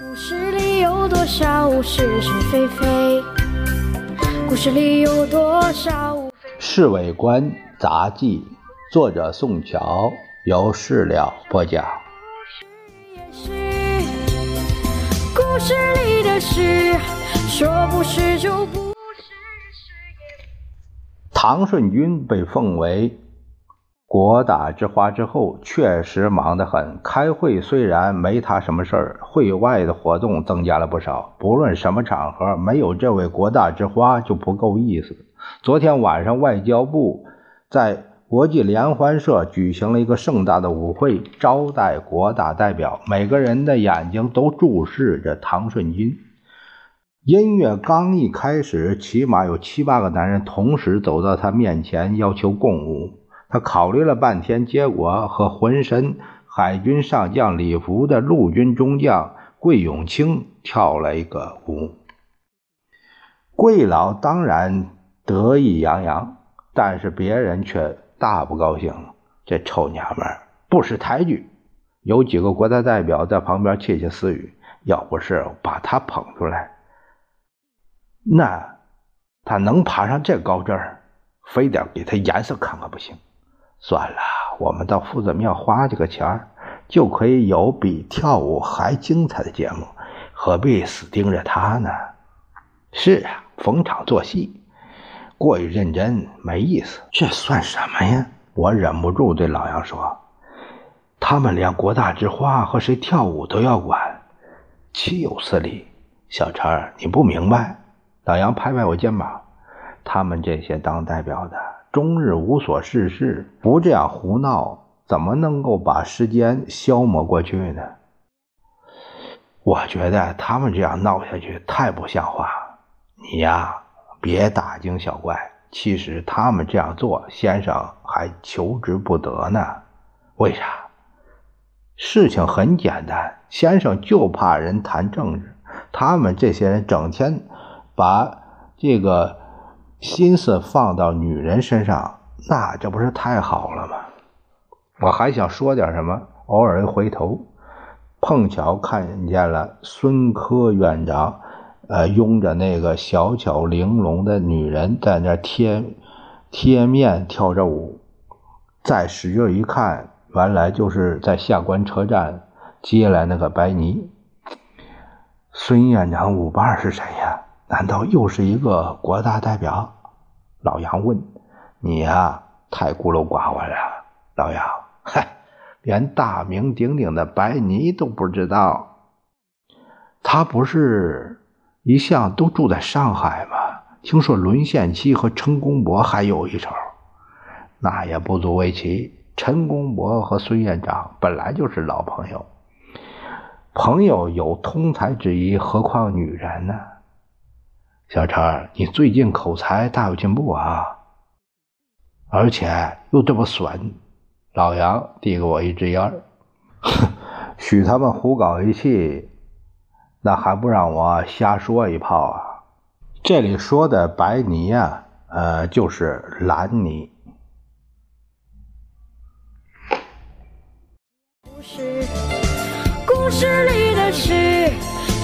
故事里有多少是是非非？故事里有多少？《侍卫官杂记》，作者宋乔，由事了播讲。故事里的事，说不是就不是。唐顺军被奉为。国大之花之后确实忙得很，开会虽然没他什么事儿，会外的活动增加了不少。不论什么场合，没有这位国大之花就不够意思。昨天晚上，外交部在国际联欢社举行了一个盛大的舞会，招待国大代表，每个人的眼睛都注视着唐顺金。音乐刚一开始，起码有七八个男人同时走到他面前，要求共舞。他考虑了半天，结果和浑身海军上将礼服的陆军中将桂永清跳了一个舞。桂老当然得意洋洋，但是别人却大不高兴。这臭娘们不识抬举。有几个国家代表在旁边窃窃私语：要不是把他捧出来，那他能爬上这高枝儿，非得给他颜色看看不行。算了，我们到夫子庙花这个钱儿，就可以有比跳舞还精彩的节目，何必死盯着他呢？是啊，逢场作戏，过于认真没意思。这算什么呀？我忍不住对老杨说：“他们连国大之花和谁跳舞都要管，岂有此理！”小陈，你不明白？老杨拍拍我肩膀：“他们这些当代表的。”终日无所事事，不这样胡闹，怎么能够把时间消磨过去呢？我觉得他们这样闹下去太不像话。你呀，别大惊小怪。其实他们这样做，先生还求之不得呢。为啥？事情很简单，先生就怕人谈政治。他们这些人整天把这个。心思放到女人身上，那这不是太好了吗？我还想说点什么，偶尔一回头，碰巧看见了孙科院长，呃，拥着那个小巧玲珑的女人在那贴贴面跳着舞。再使劲一看，原来就是在下关车站接来那个白泥。孙院长舞伴是谁呀？难道又是一个国大代表？老杨问：“你呀，太孤陋寡闻了。”老杨，嗨，连大名鼎鼎的白泥都不知道，他不是一向都住在上海吗？听说沦陷期和陈公博还有一手，那也不足为奇。陈公博和孙院长本来就是老朋友，朋友有通才之谊，何况女人呢？小陈，你最近口才大有进步啊，而且又这么损。老杨递给我一支烟，哼，许他们胡搞一气，那还不让我瞎说一炮啊？这里说的白泥呀，呃，就是蓝泥。故事，故事里的事。